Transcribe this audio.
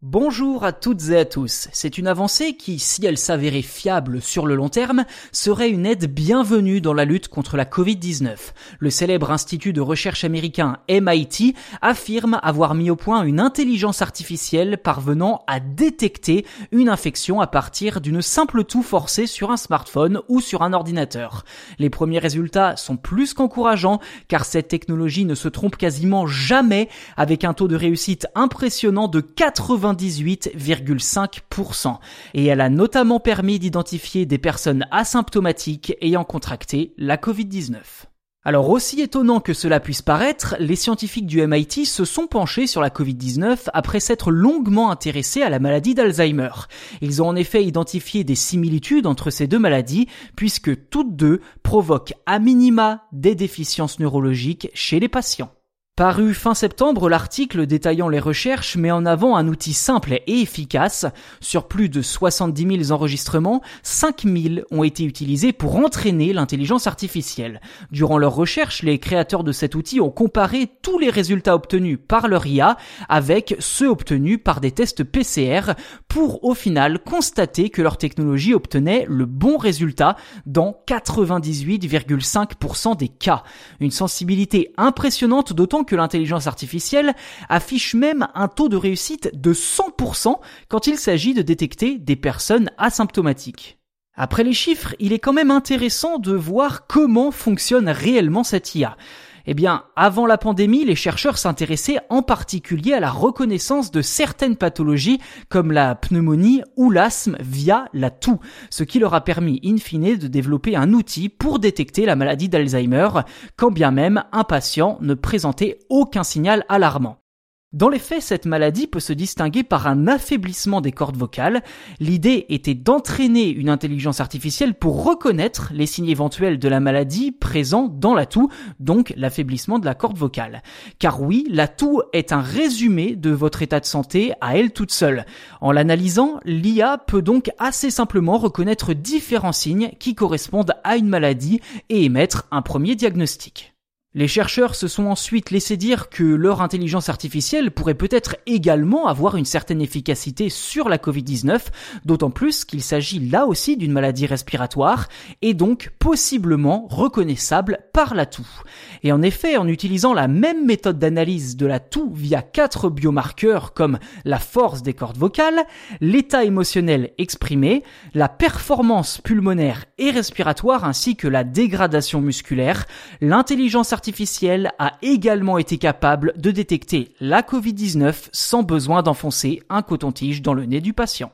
Bonjour à toutes et à tous. C'est une avancée qui, si elle s'avérait fiable sur le long terme, serait une aide bienvenue dans la lutte contre la Covid-19. Le célèbre institut de recherche américain MIT affirme avoir mis au point une intelligence artificielle parvenant à détecter une infection à partir d'une simple toux forcée sur un smartphone ou sur un ordinateur. Les premiers résultats sont plus qu'encourageants car cette technologie ne se trompe quasiment jamais avec un taux de réussite impressionnant de 80 98,5%. Et elle a notamment permis d'identifier des personnes asymptomatiques ayant contracté la Covid-19. Alors aussi étonnant que cela puisse paraître, les scientifiques du MIT se sont penchés sur la Covid-19 après s'être longuement intéressés à la maladie d'Alzheimer. Ils ont en effet identifié des similitudes entre ces deux maladies puisque toutes deux provoquent à minima des déficiences neurologiques chez les patients. Paru fin septembre, l'article détaillant les recherches met en avant un outil simple et efficace. Sur plus de 70 000 enregistrements, 5 000 ont été utilisés pour entraîner l'intelligence artificielle. Durant leurs recherches, les créateurs de cet outil ont comparé tous les résultats obtenus par leur IA avec ceux obtenus par des tests PCR pour au final constater que leur technologie obtenait le bon résultat dans 98,5% des cas. Une sensibilité impressionnante d'autant que l'intelligence artificielle affiche même un taux de réussite de 100% quand il s'agit de détecter des personnes asymptomatiques. Après les chiffres, il est quand même intéressant de voir comment fonctionne réellement cette IA. Eh bien, avant la pandémie, les chercheurs s'intéressaient en particulier à la reconnaissance de certaines pathologies comme la pneumonie ou l'asthme via la toux, ce qui leur a permis in fine de développer un outil pour détecter la maladie d'Alzheimer, quand bien même un patient ne présentait aucun signal alarmant. Dans les faits, cette maladie peut se distinguer par un affaiblissement des cordes vocales. L'idée était d'entraîner une intelligence artificielle pour reconnaître les signes éventuels de la maladie présents dans la toux, donc l'affaiblissement de la corde vocale. Car oui, la toux est un résumé de votre état de santé à elle toute seule. En l'analysant, l'IA peut donc assez simplement reconnaître différents signes qui correspondent à une maladie et émettre un premier diagnostic. Les chercheurs se sont ensuite laissé dire que leur intelligence artificielle pourrait peut-être également avoir une certaine efficacité sur la Covid-19, d'autant plus qu'il s'agit là aussi d'une maladie respiratoire et donc possiblement reconnaissable par la toux. Et en effet, en utilisant la même méthode d'analyse de la toux via quatre biomarqueurs comme la force des cordes vocales, l'état émotionnel exprimé, la performance pulmonaire et respiratoire ainsi que la dégradation musculaire, l'intelligence artificielle a également été capable de détecter la Covid-19 sans besoin d'enfoncer un coton-tige dans le nez du patient.